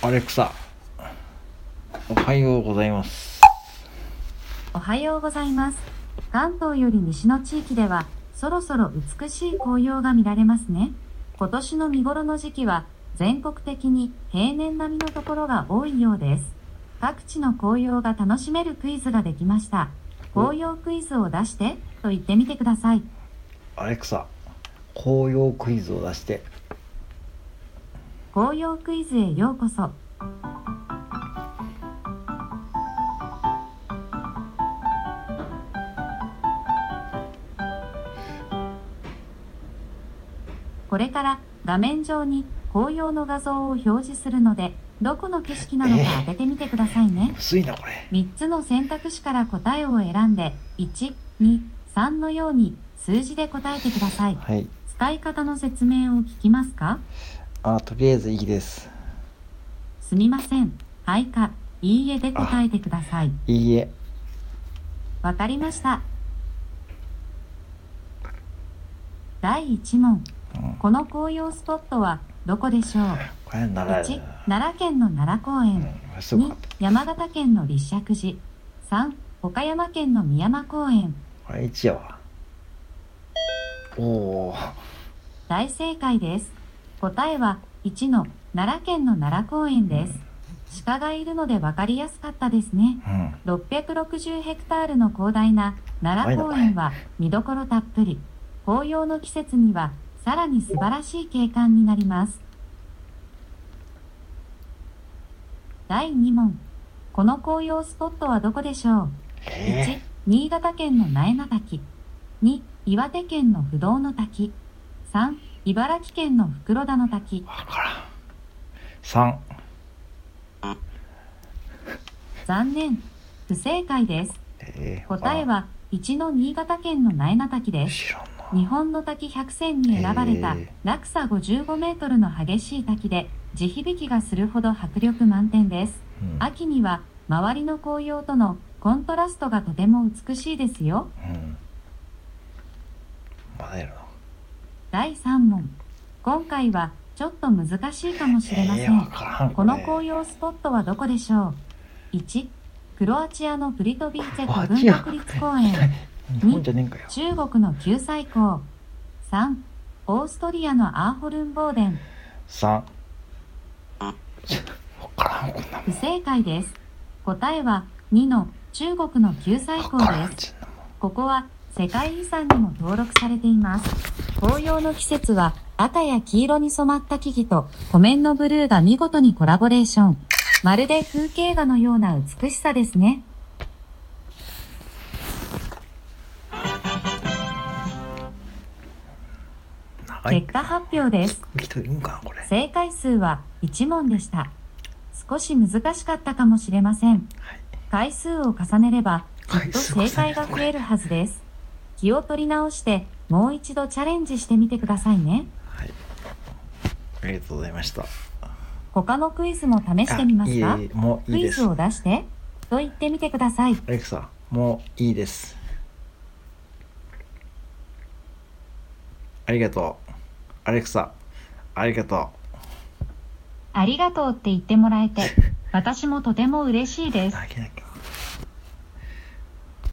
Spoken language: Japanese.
アレクサおはようございますおはようございます。関東より西の地域では、そろそろ美しい紅葉が見られますね。今年の見頃の時期は、全国的に平年並みのところが多いようです。各地の紅葉が楽しめるクイズができました。紅葉クイズを出してと言ってみてください。アレクサ紅葉クイズを出して紅葉クイズへようこそ。これから画面上に紅葉の画像を表示するので、どこの景色なのか当ててみてくださいね。薄いなこれ3つの選択肢から答えを選んで、1、2、3のように数字で答えてください。はい使い方の説明を聞きますか？あとりあえずいいですすみません。はいか、いいえで答えてください。いいえわかりました。第1問。うんこの紅葉スポットはどこでしょう？これなら ?1、奈良県の奈良公園。うんすごか2っ、山形県の立石寺。3、岡山県の宮山公園。たこれ1やわおお大正解です。答えは1の奈良県の奈良公園です。鹿がいるので分かりやすかったですね。うん660ヘクタールの広大な奈良公園は見どころたっぷり。紅葉の季節にはさらに素晴らしい景観になります。第2問。この紅葉スポットはどこでしょう？え ?1、新潟県の苗名滝。2、岩手県の不動の滝。3、茨城県の袋田の滝ー、。わからん3残念。不正解です。えー、答えは1の新潟県の苗名滝です。日本の滝100選に選ばれた落差55メートルの激しい滝で地響きがするほど迫力満点です。うん秋には周りの紅葉とのコントラストがとても美しいですよ。うんま第3問。今回はちょっと難しいかもしれませえー、わん。からんこのれ紅葉スポットはどこでしょう ?1、クロアチアのプリトビーチェクロア国立公園。日本じゃねえんかよ中国の九寨溝。3、オーストリアのアーホルンボーデン。3わからんこんなもん不正解です。答えは2の中国の九寨わからん溝です。ここは世界遺産にも登録されています。紅葉の季節は赤や黄色に染まった木々と湖面のブルーが見事にコラボレーション。まるで風景画のような美しさですね。結果発表です。正解数は1問でした。少し難しかったかもしれません。はい回数を重ねれば、きっと正解が増えるはずです。気を取り直して、もう一度チャレンジしてみてくださいね。はい。ありがとうございました。他のクイズも試してみますか？あいいもういいです。クイズを出して、と言ってみてください。アレクサもういいです。ありがとう。アレクサありがとありがとうって言ってもらえて、私もとても嬉しいです。